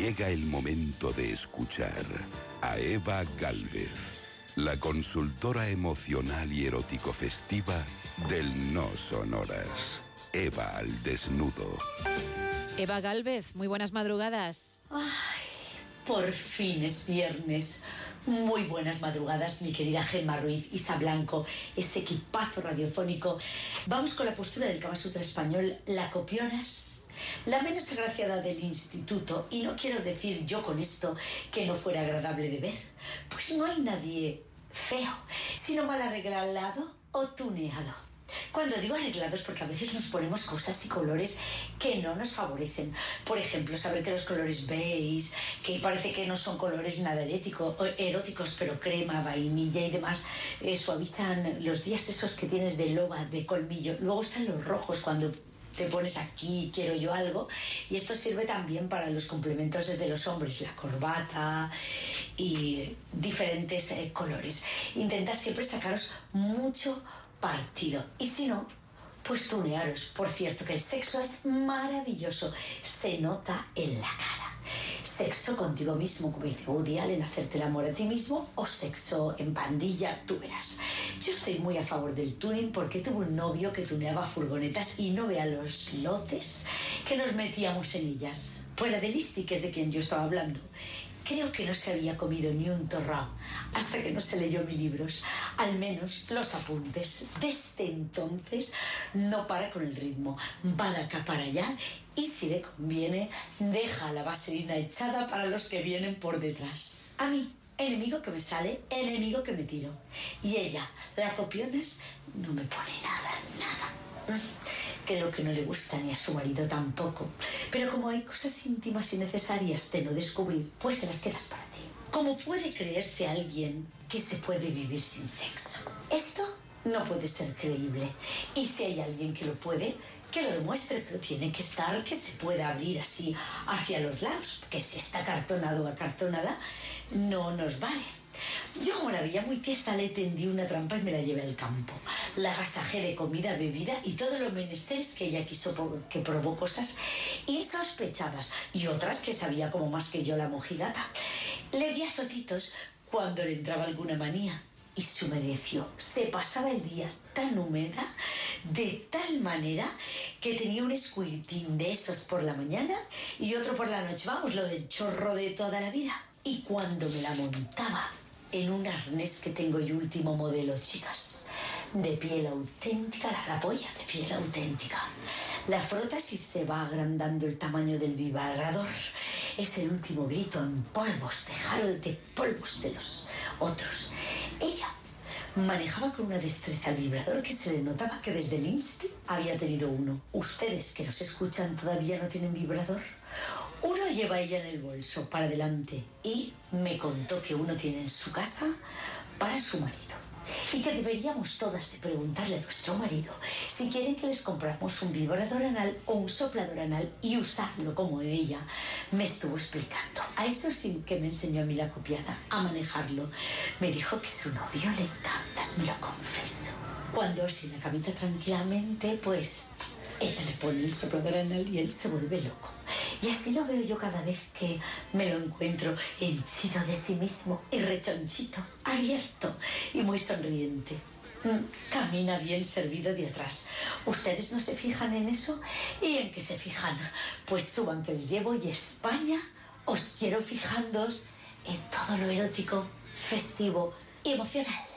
Llega el momento de escuchar a Eva Galvez, la consultora emocional y erótico festiva del No Sonoras. Eva al desnudo. Eva Galvez, muy buenas madrugadas. Ay, por fin es viernes. Muy buenas madrugadas, mi querida Gemma Ruiz, Isa Blanco, ese equipazo radiofónico. Vamos con la postura del Kama español, la copionas. La menos agraciada del instituto, y no quiero decir yo con esto que no fuera agradable de ver, pues no hay nadie feo, sino mal arreglado o tuneado. Cuando digo arreglados, porque a veces nos ponemos cosas y colores que no nos favorecen. Por ejemplo, saber que los colores beige, que parece que no son colores nada erótico, eróticos, pero crema, vainilla y demás, eh, suavizan los días esos que tienes de loba, de colmillo. Luego están los rojos cuando te pones aquí, quiero yo algo. Y esto sirve también para los complementos de los hombres, la corbata y diferentes eh, colores. Intentar siempre sacaros mucho partido. Y si no, pues tunearos. Por cierto, que el sexo es maravilloso. Se nota en la cara. Sexo contigo mismo, como dice Woody Allen, hacerte el amor a ti mismo, o sexo en pandilla, tú verás. Yo estoy muy a favor del tuning porque tuve un novio que tuneaba furgonetas y no vea los lotes que nos metíamos en ellas. Pues la de Listi, que es de quien yo estaba hablando, Creo que no se había comido ni un torrao hasta que no se leyó mis libros, al menos los apuntes. Desde entonces no para con el ritmo, va de acá para allá y si le conviene, deja la vaselina echada para los que vienen por detrás. A mí, enemigo que me sale, enemigo que me tiro. Y ella, la copiones, no me pone nada, nada. Creo que no le gusta ni a su marido tampoco. Pero como hay cosas íntimas y necesarias de no descubrir, pues te las quedas para ti. ¿Cómo puede creerse alguien que se puede vivir sin sexo? Esto no puede ser creíble. Y si hay alguien que lo puede, que lo demuestre, pero tiene que estar que se pueda abrir así hacia los lados, que si está cartonado o acartonada, no nos vale. Yo como la veía muy tiesa le tendí una trampa y me la llevé al campo. La agasajé de comida, bebida y todos los menesteres que ella quiso que probó cosas insospechadas y otras que sabía como más que yo la mojigata. Le di azotitos cuando le entraba alguna manía y se humedeció. Se pasaba el día tan húmeda, de tal manera que tenía un squirting de esos por la mañana y otro por la noche. Vamos, lo del chorro de toda la vida. Y cuando me la montaba en un arnés que tengo yo último modelo, chicas. De piel auténtica, la, polla de piel auténtica. La frotas y se va agrandando el tamaño del vibrador. Es el último grito en polvos, de de polvos de los otros. Ella manejaba con una destreza el vibrador que se le notaba que desde el insti había tenido uno. Ustedes que nos escuchan todavía no tienen vibrador. Uno lleva ella en el bolso para adelante y me contó que uno tiene en su casa para su marido. Y que deberíamos todas de preguntarle a nuestro marido si quieren que les compramos un vibrador anal o un soplador anal y usarlo como ella me estuvo explicando. A eso sí que me enseñó a mí la copiada, a manejarlo. Me dijo que su novio le encantas, me lo confieso. Cuando la camita tranquilamente, pues ella le pone el soplador anal y él se vuelve loco. Y así lo veo yo cada vez que me lo encuentro henchido de sí mismo y rechonchito, abierto y muy sonriente. Mm, camina bien servido de atrás. ¿Ustedes no se fijan en eso? ¿Y en qué se fijan? Pues suban que les llevo y España os quiero fijándoos en todo lo erótico, festivo y emocional.